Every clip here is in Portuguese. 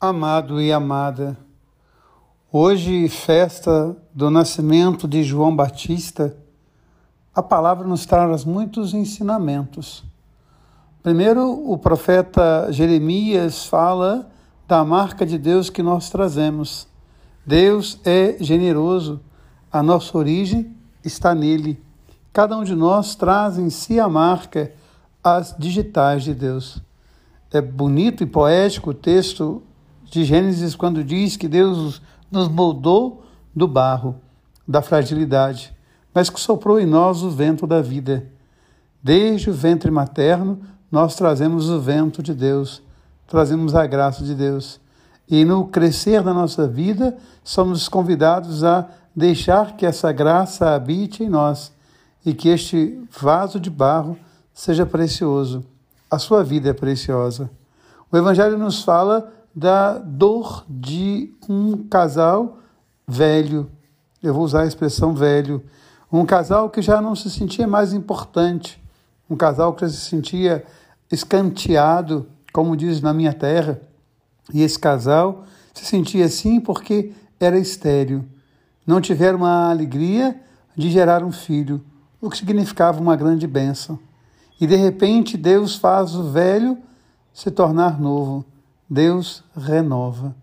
Amado e amada, hoje, festa do nascimento de João Batista, a palavra nos traz muitos ensinamentos. Primeiro, o profeta Jeremias fala da marca de Deus que nós trazemos. Deus é generoso, a nossa origem está nele. Cada um de nós traz em si a marca, as digitais de Deus. É bonito e poético o texto de Gênesis quando diz que Deus nos moldou do barro, da fragilidade, mas que soprou em nós o vento da vida. Desde o ventre materno, nós trazemos o vento de Deus, trazemos a graça de Deus. E no crescer da nossa vida, somos convidados a deixar que essa graça habite em nós e que este vaso de barro seja precioso. A sua vida é preciosa. O Evangelho nos fala da dor de um casal velho. Eu vou usar a expressão velho. Um casal que já não se sentia mais importante, um casal que já se sentia escanteado, como diz na minha terra. E esse casal se sentia assim porque era estéril. Não tiveram a alegria de gerar um filho, o que significava uma grande bênção. E de repente Deus faz o velho se tornar novo. Deus renova.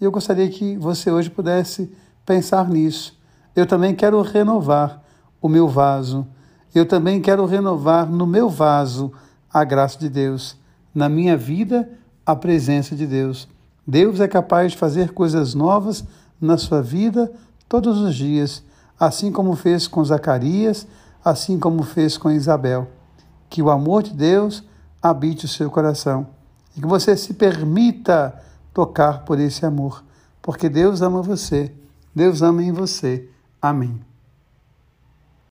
E eu gostaria que você hoje pudesse pensar nisso. Eu também quero renovar o meu vaso. Eu também quero renovar no meu vaso a graça de Deus. Na minha vida, a presença de Deus. Deus é capaz de fazer coisas novas na sua vida todos os dias, assim como fez com Zacarias, assim como fez com Isabel. Que o amor de Deus habite o seu coração e que você se permita tocar por esse amor, porque Deus ama você, Deus ama em você. Amém.